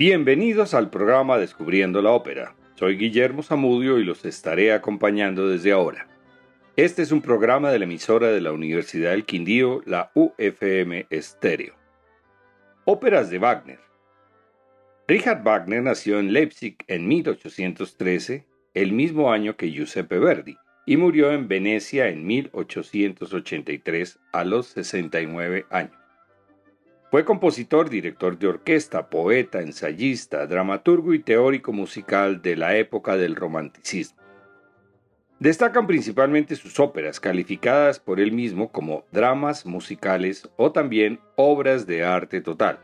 Bienvenidos al programa Descubriendo la Ópera. Soy Guillermo Zamudio y los estaré acompañando desde ahora. Este es un programa de la emisora de la Universidad del Quindío, la UFM Estéreo. Óperas de Wagner. Richard Wagner nació en Leipzig en 1813, el mismo año que Giuseppe Verdi, y murió en Venecia en 1883 a los 69 años. Fue compositor, director de orquesta, poeta, ensayista, dramaturgo y teórico musical de la época del romanticismo. Destacan principalmente sus óperas, calificadas por él mismo como dramas musicales o también obras de arte total,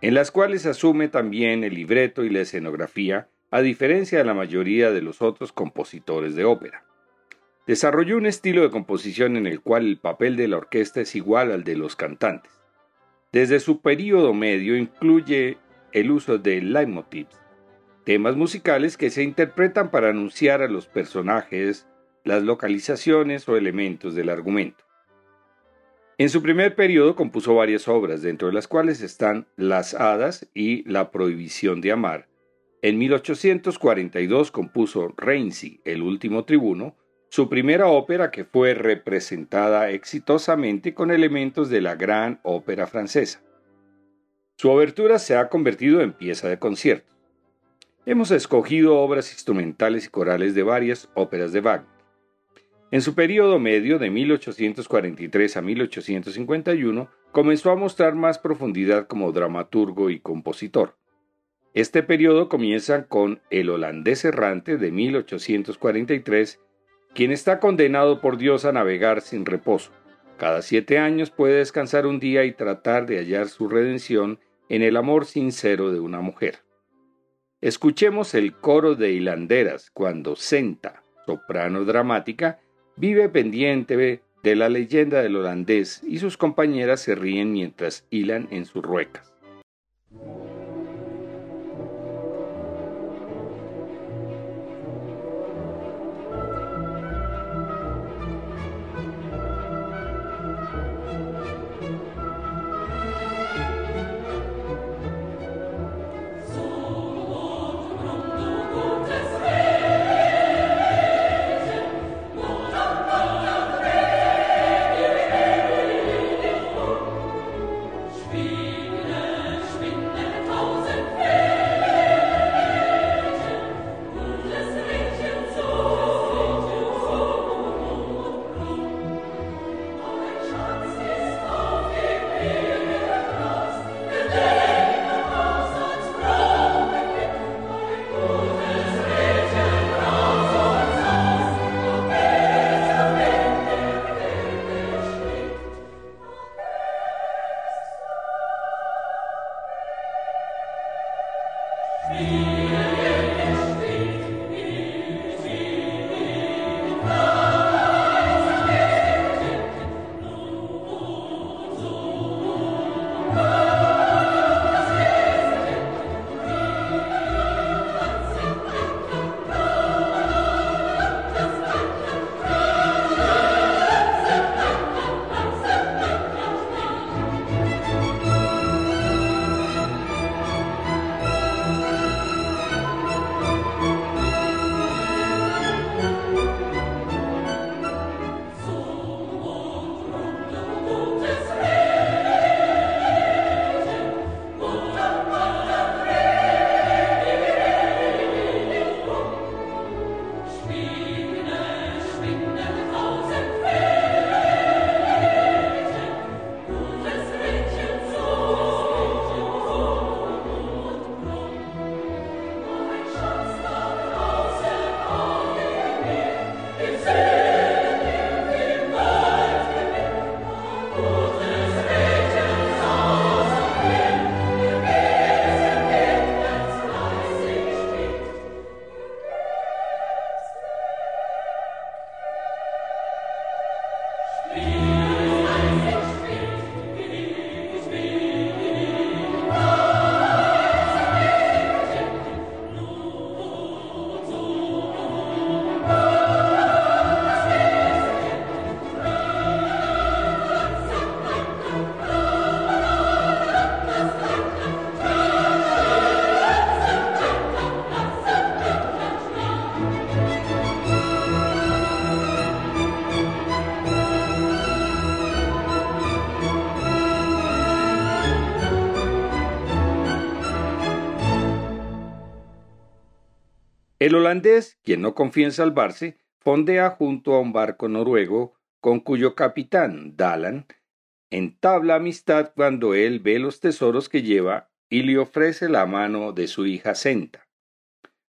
en las cuales asume también el libreto y la escenografía, a diferencia de la mayoría de los otros compositores de ópera. Desarrolló un estilo de composición en el cual el papel de la orquesta es igual al de los cantantes. Desde su período medio incluye el uso de leitmotivs, temas musicales que se interpretan para anunciar a los personajes, las localizaciones o elementos del argumento. En su primer periodo compuso varias obras, dentro de las cuales están Las Hadas y La Prohibición de Amar. En 1842 compuso Reincy, el último tribuno, su primera ópera que fue representada exitosamente con elementos de la gran ópera francesa. Su obertura se ha convertido en pieza de concierto. Hemos escogido obras instrumentales y corales de varias óperas de Wagner. En su periodo medio de 1843 a 1851 comenzó a mostrar más profundidad como dramaturgo y compositor. Este periodo comienza con El holandés errante de 1843 quien está condenado por Dios a navegar sin reposo. Cada siete años puede descansar un día y tratar de hallar su redención en el amor sincero de una mujer. Escuchemos el coro de hilanderas cuando Senta, soprano dramática, vive pendiente de la leyenda del holandés y sus compañeras se ríen mientras hilan en sus ruecas. Holandés, quien no confía en salvarse, fondea junto a un barco noruego con cuyo capitán, Dalan, entabla amistad cuando él ve los tesoros que lleva y le ofrece la mano de su hija Senta.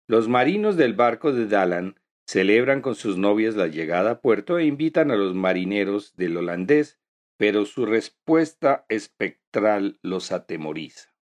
Los marinos del barco de Dalan celebran con sus novias la llegada a puerto e invitan a los marineros del holandés, pero su respuesta espectral los atemoriza.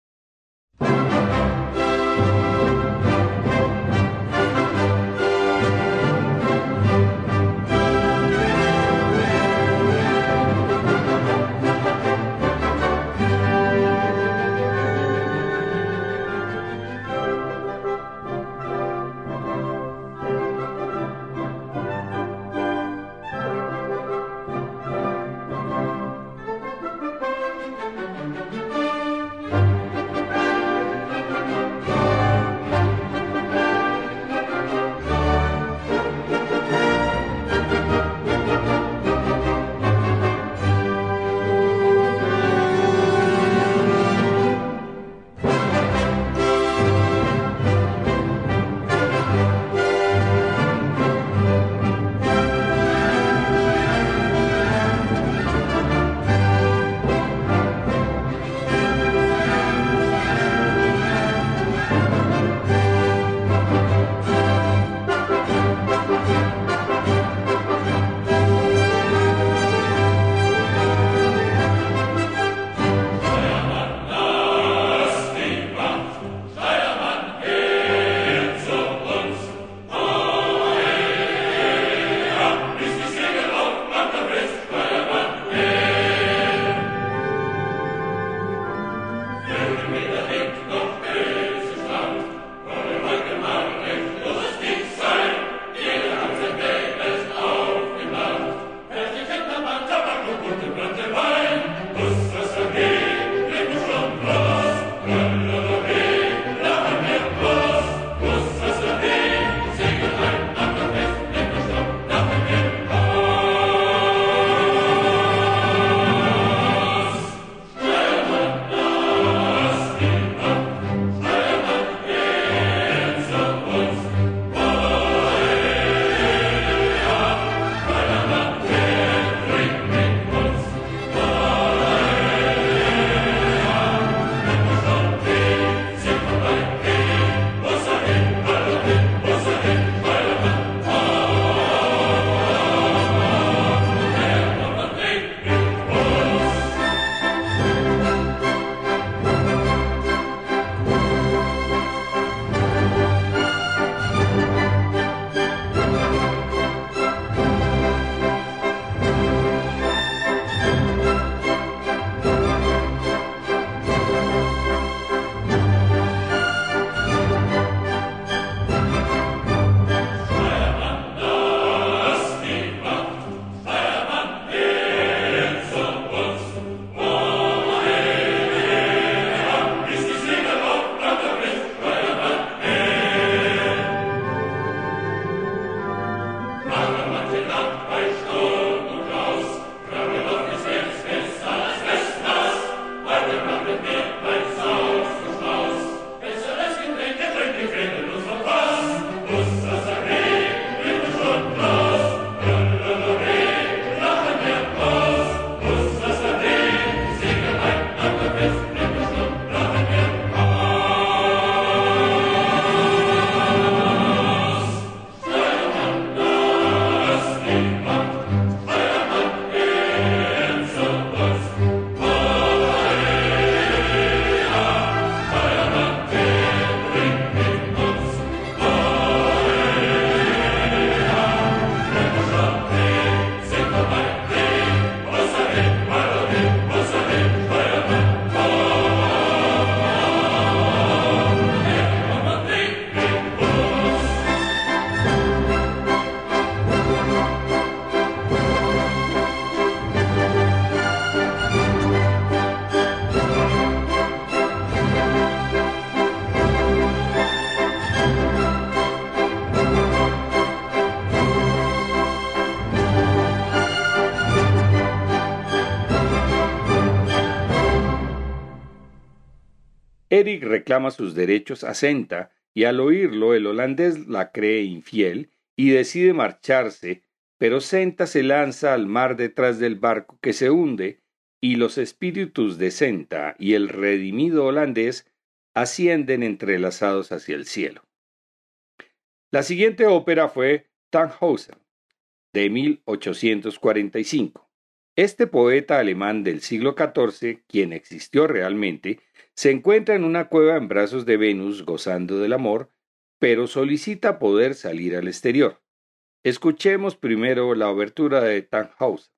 Sus derechos a Senta y al oírlo el holandés la cree infiel y decide marcharse, pero Senta se lanza al mar detrás del barco que se hunde y los espíritus de Senta y el redimido holandés ascienden entrelazados hacia el cielo. La siguiente ópera fue Tannhausen, de 1845. Este poeta alemán del siglo XIV, quien existió realmente, se encuentra en una cueva en brazos de Venus gozando del amor, pero solicita poder salir al exterior. Escuchemos primero la obertura de Tannhausen.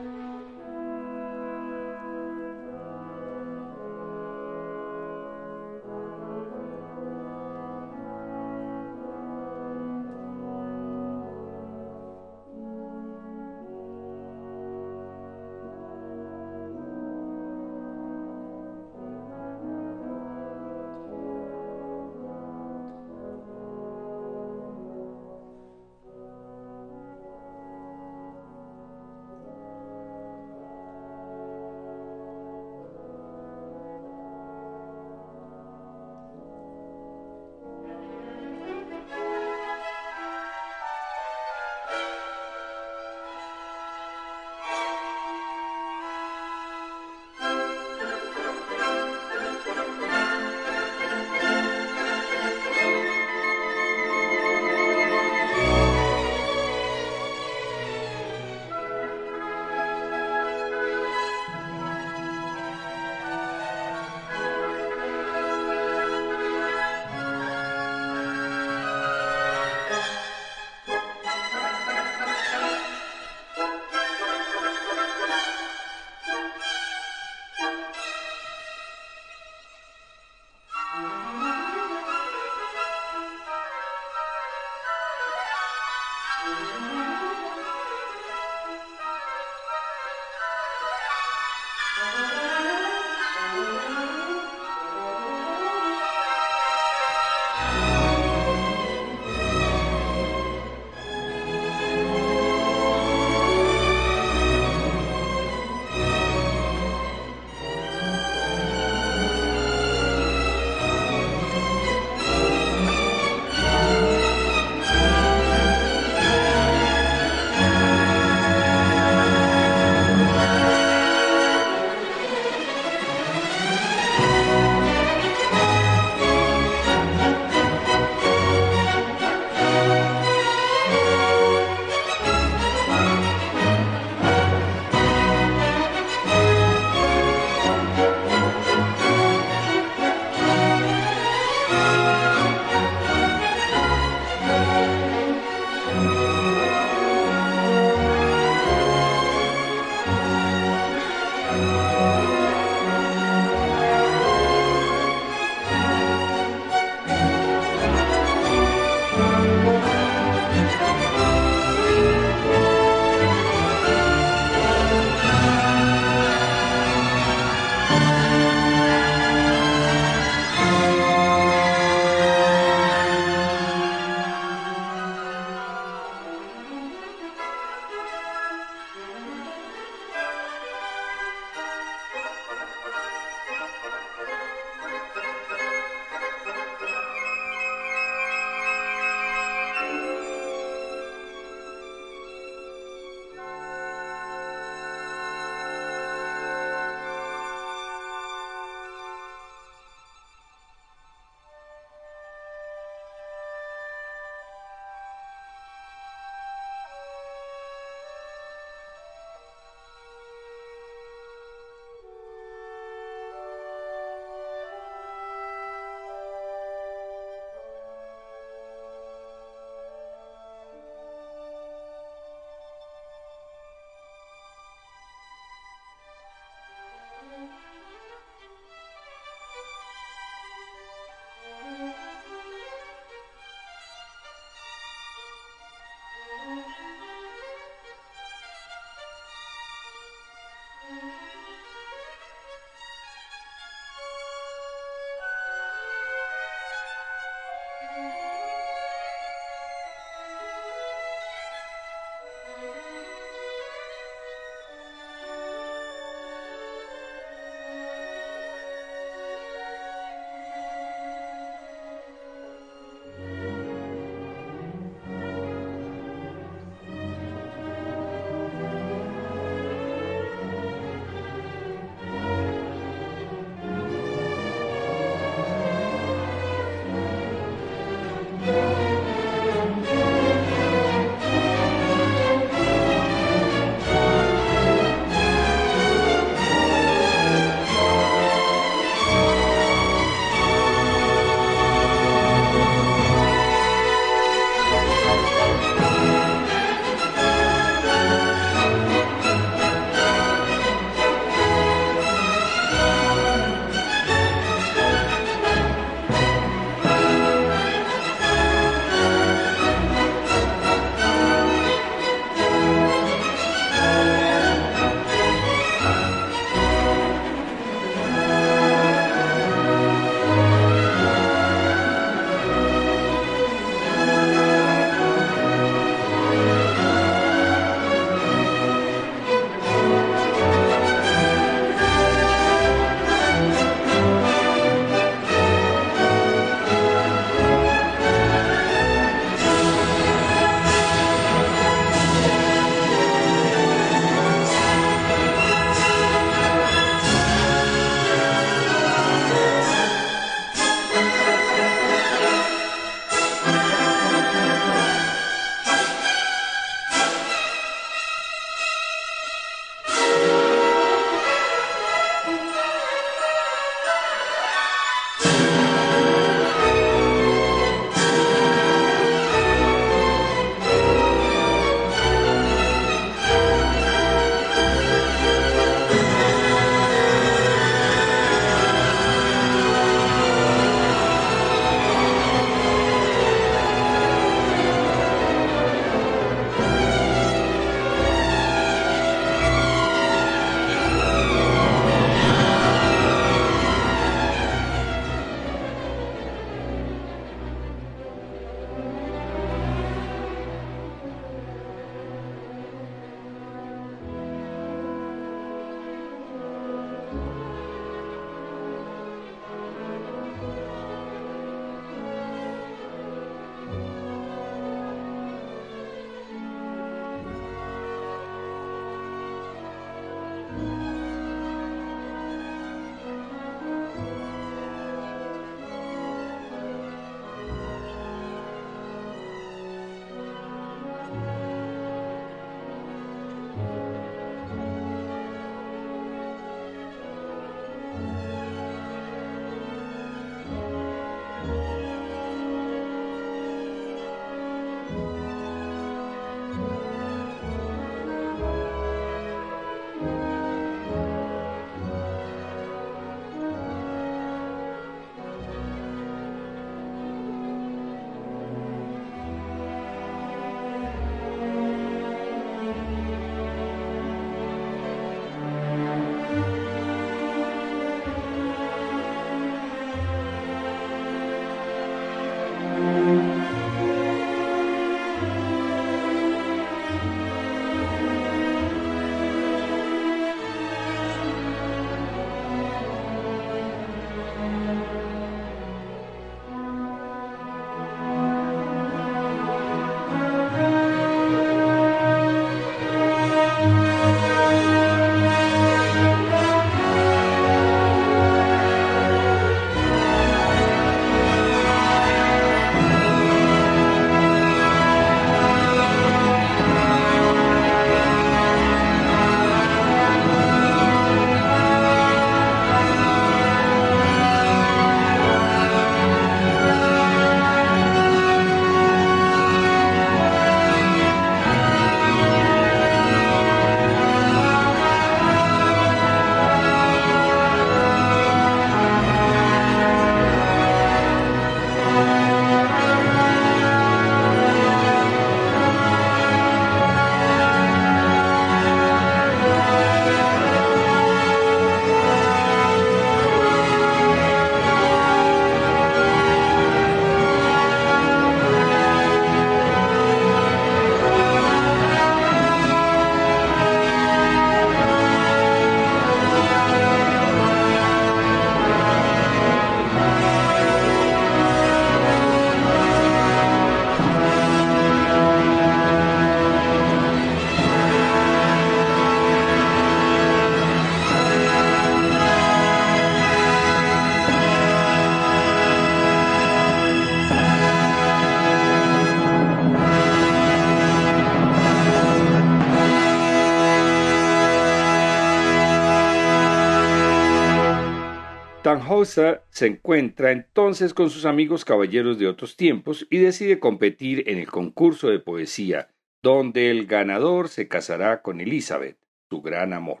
Tannhäuser se encuentra entonces con sus amigos caballeros de otros tiempos y decide competir en el concurso de poesía, donde el ganador se casará con Elizabeth, su gran amor.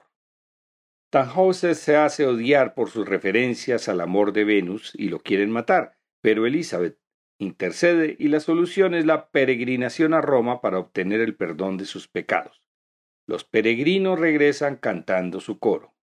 Tannhäuser se hace odiar por sus referencias al amor de Venus y lo quieren matar, pero Elizabeth intercede y la solución es la peregrinación a Roma para obtener el perdón de sus pecados. Los peregrinos regresan cantando su coro.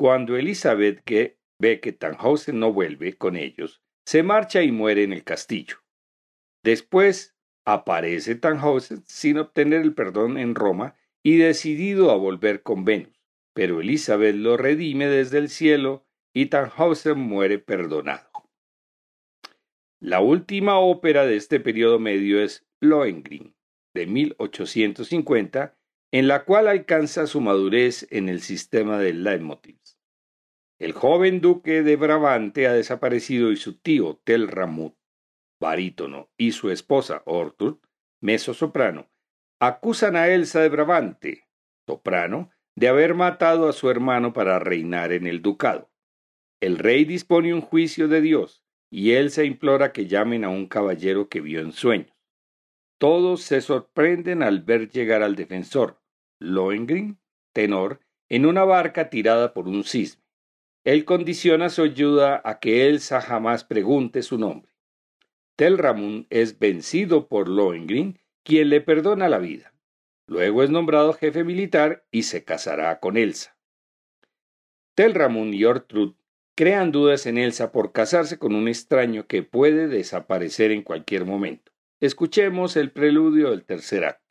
Cuando Elizabeth que ve que Tannhausen no vuelve con ellos, se marcha y muere en el castillo. Después aparece Tannhausen sin obtener el perdón en Roma y decidido a volver con Venus, pero Elizabeth lo redime desde el cielo y Tannhausen muere perdonado. La última ópera de este periodo medio es Lohengrin, de 1850, en la cual alcanza su madurez en el sistema de leitmotivs. El joven duque de Brabante ha desaparecido y su tío Telramut, barítono, y su esposa Ortur, soprano, acusan a Elsa de Brabante, soprano, de haber matado a su hermano para reinar en el ducado. El rey dispone un juicio de Dios y Elsa implora que llamen a un caballero que vio en sueños. Todos se sorprenden al ver llegar al defensor, Lohengrin, tenor, en una barca tirada por un cisne. Él condiciona su ayuda a que Elsa jamás pregunte su nombre. Telramund es vencido por Lohengrin, quien le perdona la vida. Luego es nombrado jefe militar y se casará con Elsa. Telramund y Ortrud crean dudas en Elsa por casarse con un extraño que puede desaparecer en cualquier momento. Escuchemos el preludio del tercer acto.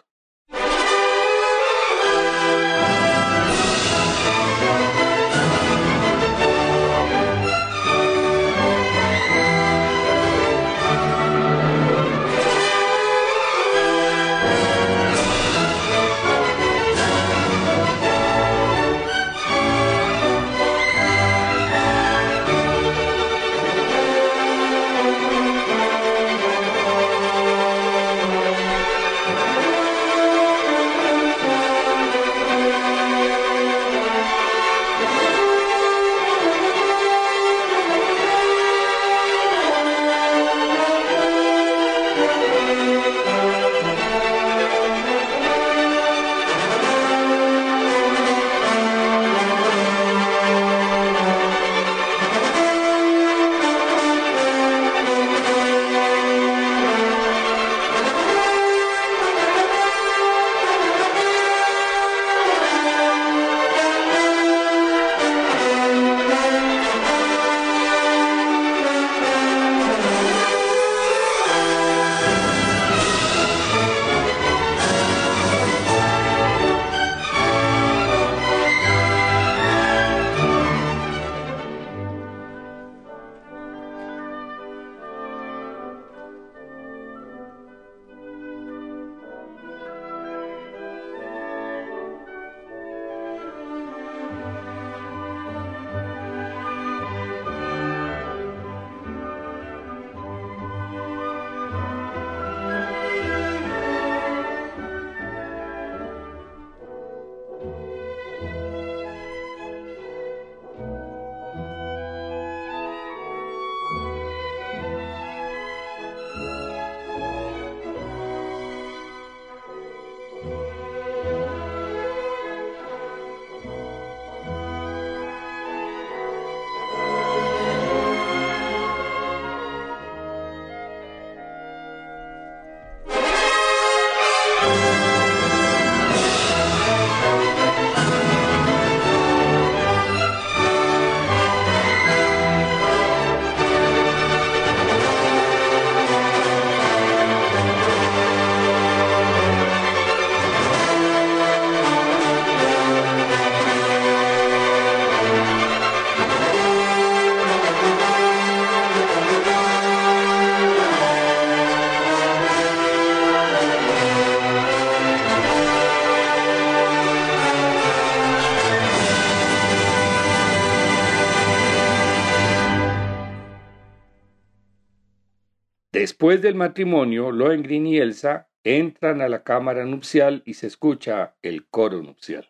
Después del matrimonio, Lohengrin y Elsa entran a la cámara nupcial y se escucha el coro nupcial.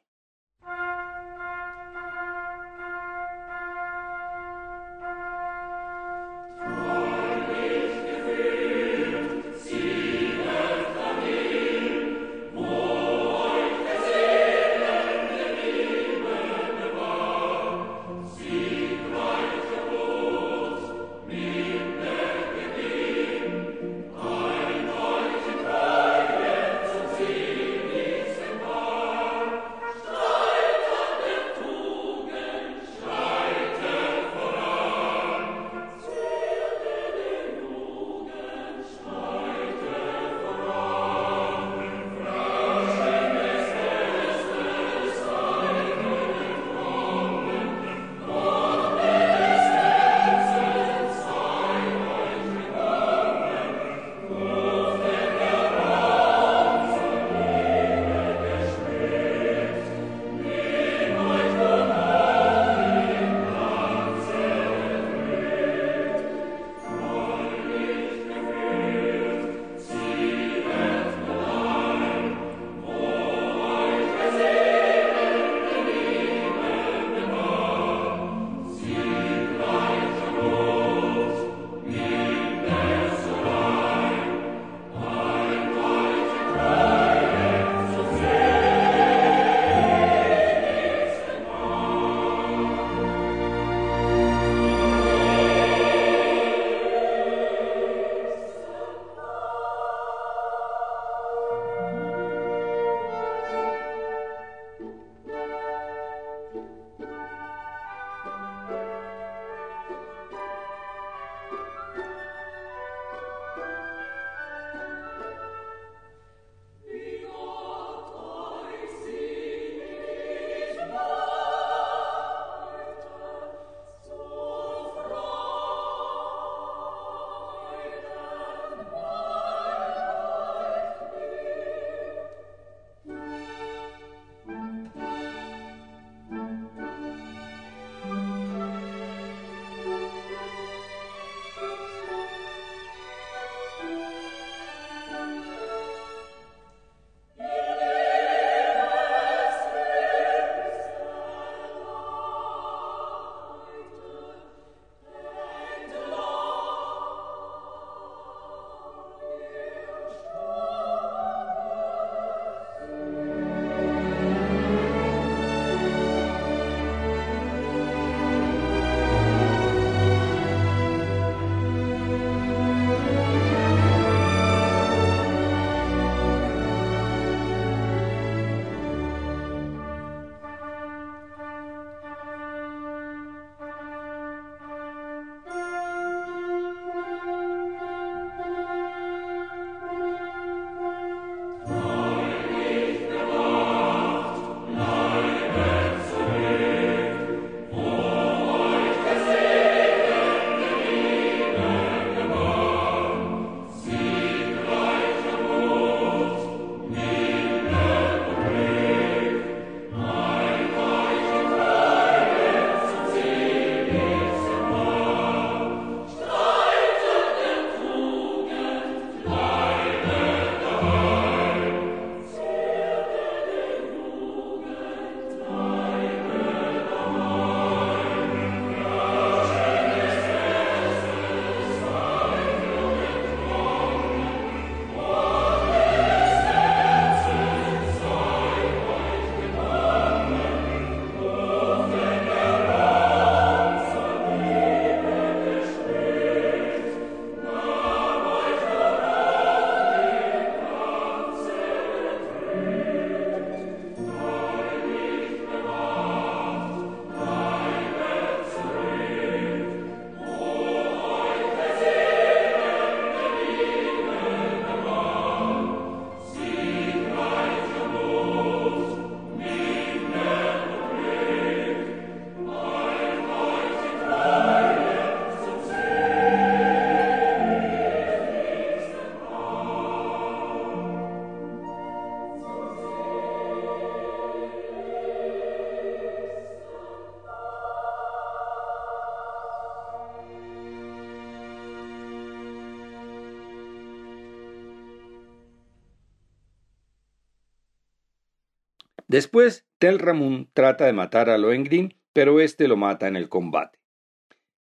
Después, Telramund trata de matar a Lohengrin, pero este lo mata en el combate.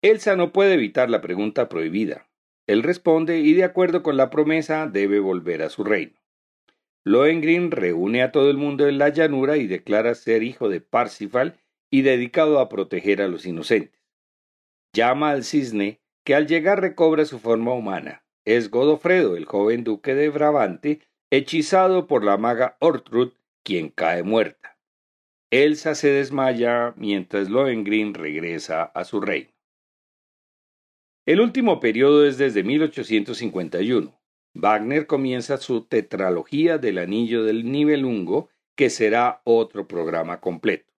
Elsa no puede evitar la pregunta prohibida. Él responde y de acuerdo con la promesa debe volver a su reino. Lohengrin reúne a todo el mundo en la llanura y declara ser hijo de Parsifal y dedicado a proteger a los inocentes. Llama al cisne, que al llegar recobra su forma humana. Es Godofredo, el joven duque de Brabante, hechizado por la maga Ortrud, quien cae muerta. Elsa se desmaya mientras Lohengrin regresa a su reino. El último periodo es desde 1851. Wagner comienza su tetralogía del Anillo del Nibelungo, que será otro programa completo.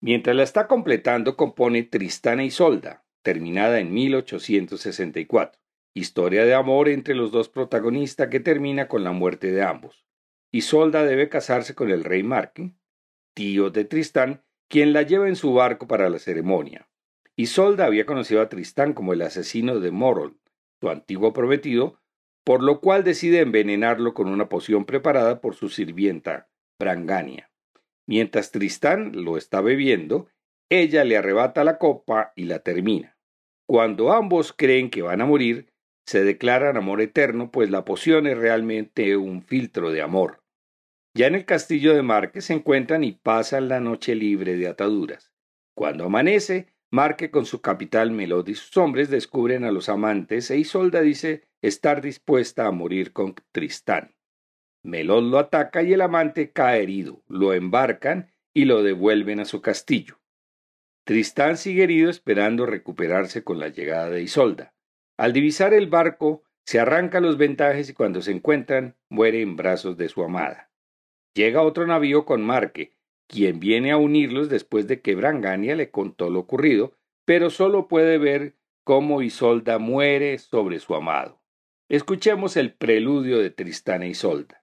Mientras la está completando, compone Tristana y Isolda, terminada en 1864, historia de amor entre los dos protagonistas que termina con la muerte de ambos. Isolda debe casarse con el rey Marque, tío de Tristán, quien la lleva en su barco para la ceremonia. Isolda había conocido a Tristán como el asesino de Morold, su antiguo prometido, por lo cual decide envenenarlo con una poción preparada por su sirvienta, Brangania. Mientras Tristán lo está bebiendo, ella le arrebata la copa y la termina. Cuando ambos creen que van a morir, se declaran amor eterno, pues la poción es realmente un filtro de amor. Ya en el castillo de Marque se encuentran y pasan la noche libre de ataduras. Cuando amanece, Marque con su capital Melod y sus hombres descubren a los amantes e Isolda dice estar dispuesta a morir con Tristán. Melod lo ataca y el amante cae herido, lo embarcan y lo devuelven a su castillo. Tristán sigue herido esperando recuperarse con la llegada de Isolda. Al divisar el barco, se arranca los ventajes y cuando se encuentran, muere en brazos de su amada. Llega otro navío con Marque, quien viene a unirlos después de que Brangania le contó lo ocurrido, pero solo puede ver cómo Isolda muere sobre su amado. Escuchemos el preludio de Tristán e Isolda.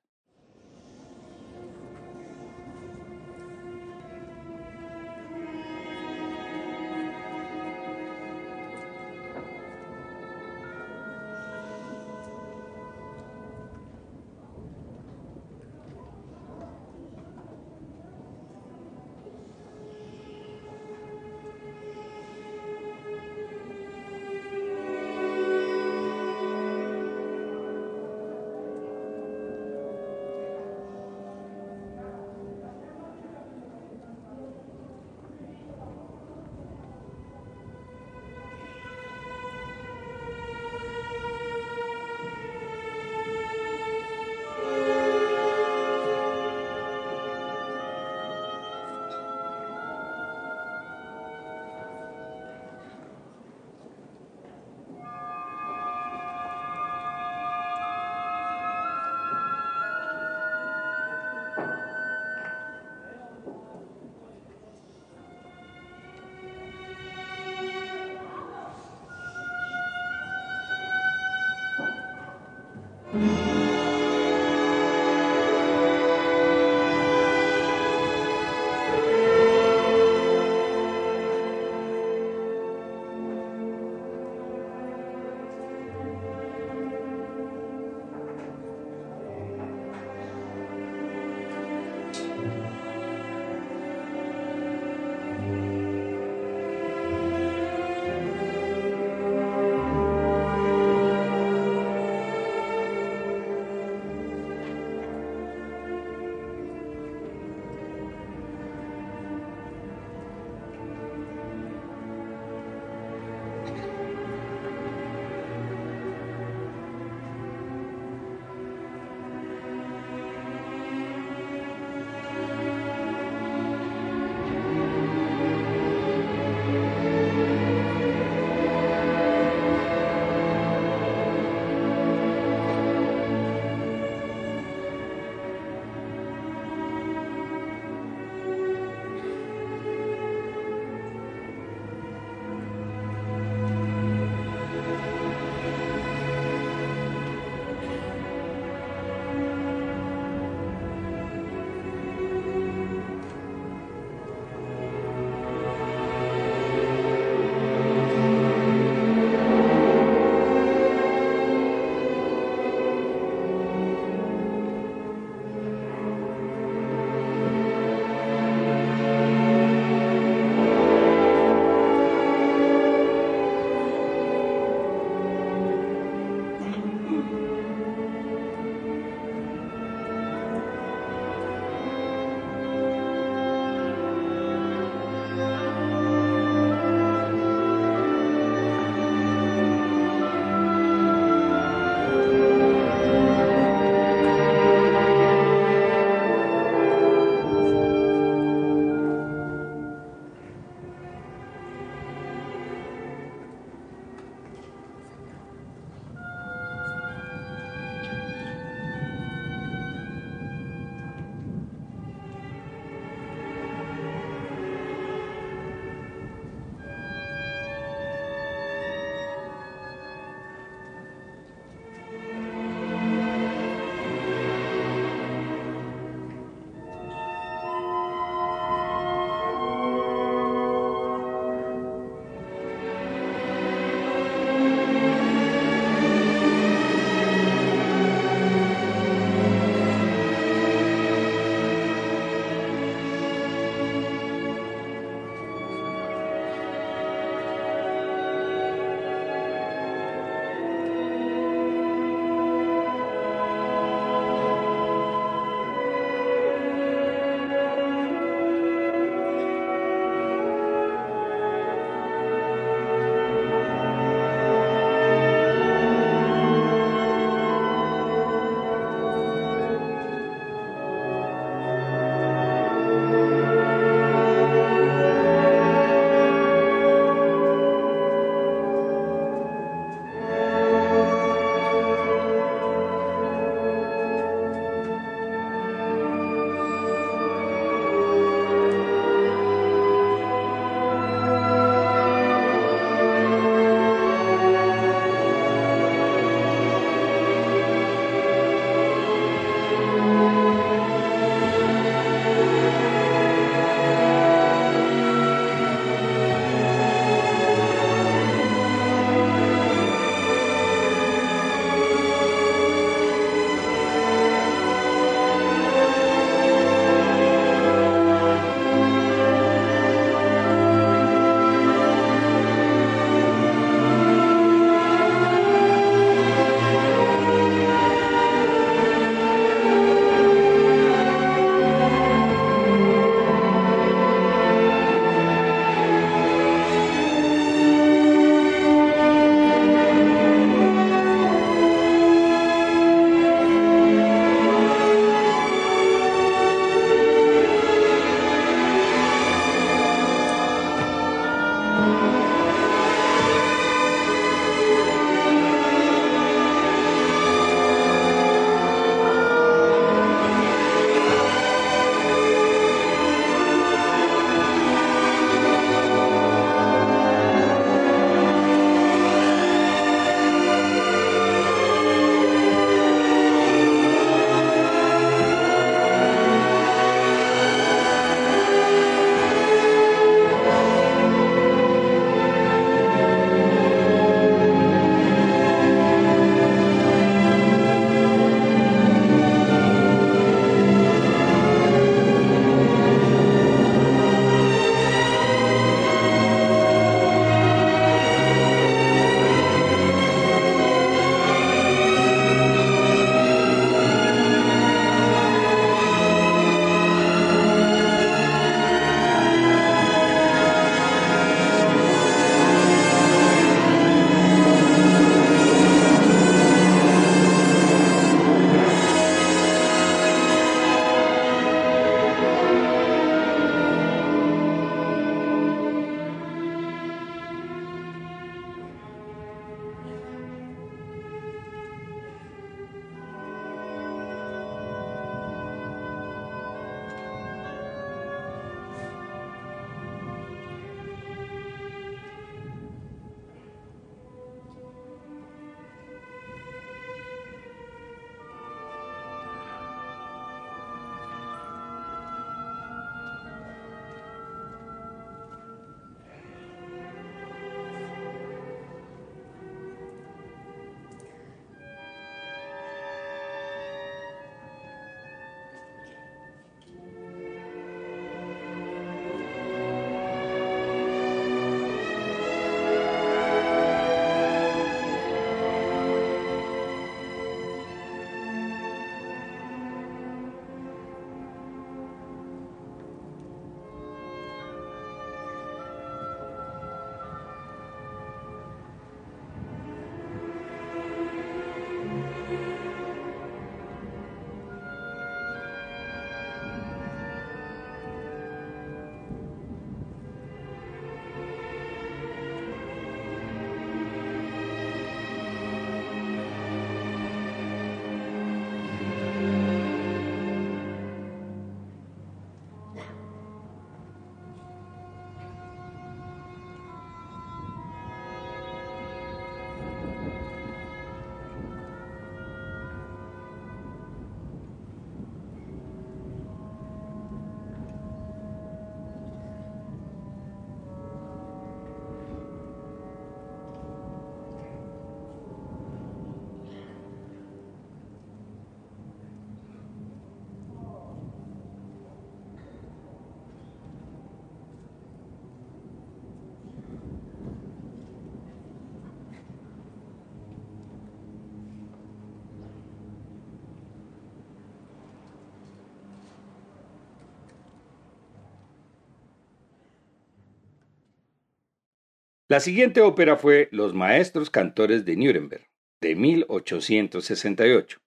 La siguiente ópera fue Los Maestros Cantores de Nuremberg, de 1868.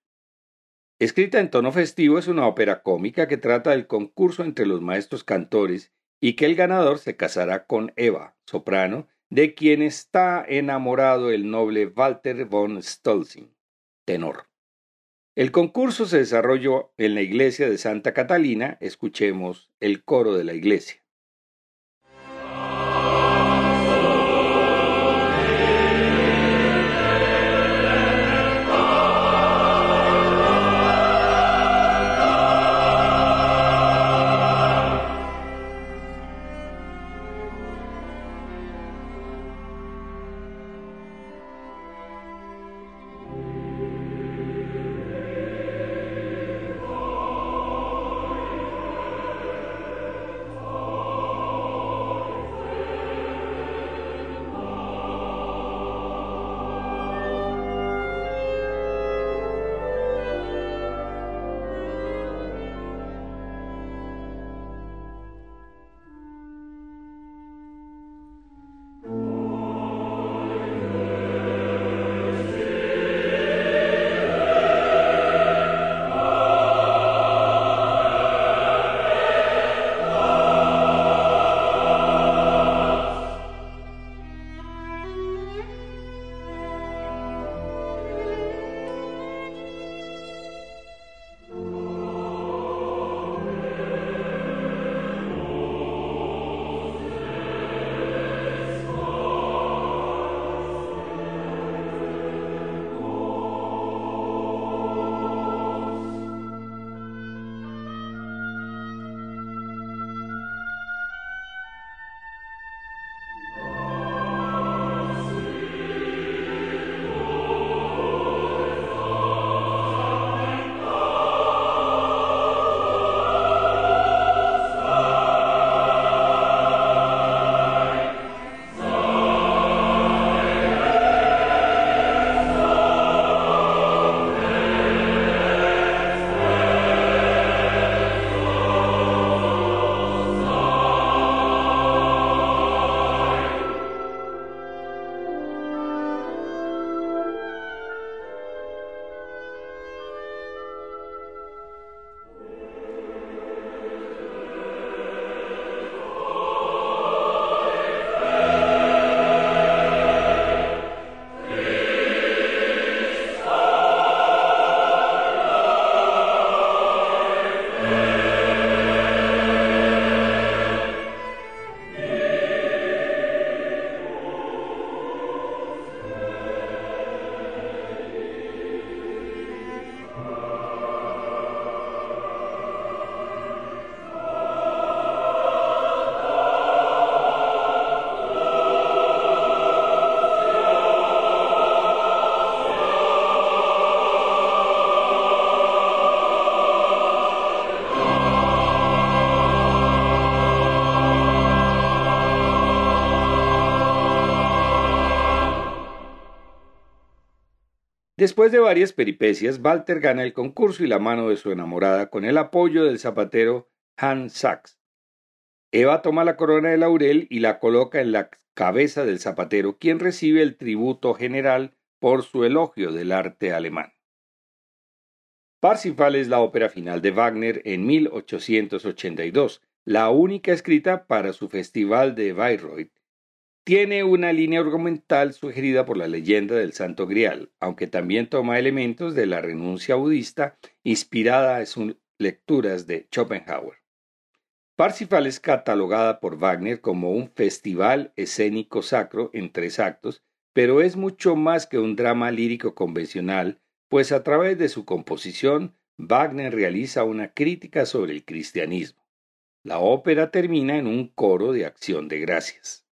Escrita en tono festivo, es una ópera cómica que trata del concurso entre los maestros cantores y que el ganador se casará con Eva, soprano, de quien está enamorado el noble Walter von Stolzing, tenor. El concurso se desarrolló en la iglesia de Santa Catalina. Escuchemos el coro de la iglesia. Después de varias peripecias, Walter gana el concurso y la mano de su enamorada con el apoyo del zapatero Hans Sachs. Eva toma la corona de laurel y la coloca en la cabeza del zapatero, quien recibe el tributo general por su elogio del arte alemán. Parsifal es la ópera final de Wagner en 1882, la única escrita para su festival de Bayreuth tiene una línea argumental sugerida por la leyenda del Santo Grial, aunque también toma elementos de la renuncia budista inspirada en sus lecturas de Schopenhauer. Parsifal es catalogada por Wagner como un festival escénico sacro en tres actos, pero es mucho más que un drama lírico convencional, pues a través de su composición Wagner realiza una crítica sobre el cristianismo. La ópera termina en un coro de acción de gracias.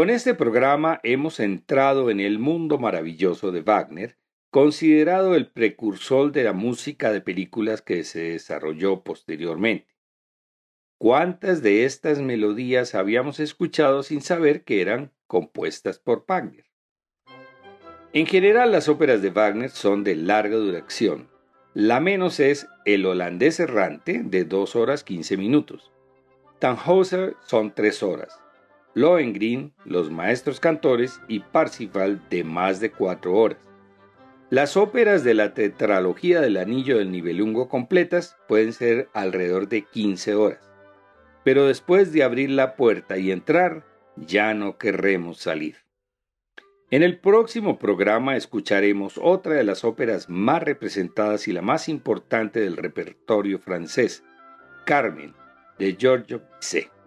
Con este programa hemos entrado en el mundo maravilloso de Wagner, considerado el precursor de la música de películas que se desarrolló posteriormente. ¿Cuántas de estas melodías habíamos escuchado sin saber que eran compuestas por Wagner? En general las óperas de Wagner son de larga duración. La menos es El holandés errante de 2 horas 15 minutos. Tannhauser son 3 horas. Lohengrin, Los Maestros Cantores y Parsifal de más de cuatro horas. Las óperas de la tetralogía del Anillo del Nibelungo completas pueden ser alrededor de 15 horas. Pero después de abrir la puerta y entrar, ya no querremos salir. En el próximo programa escucharemos otra de las óperas más representadas y la más importante del repertorio francés, Carmen, de Giorgio Bizet.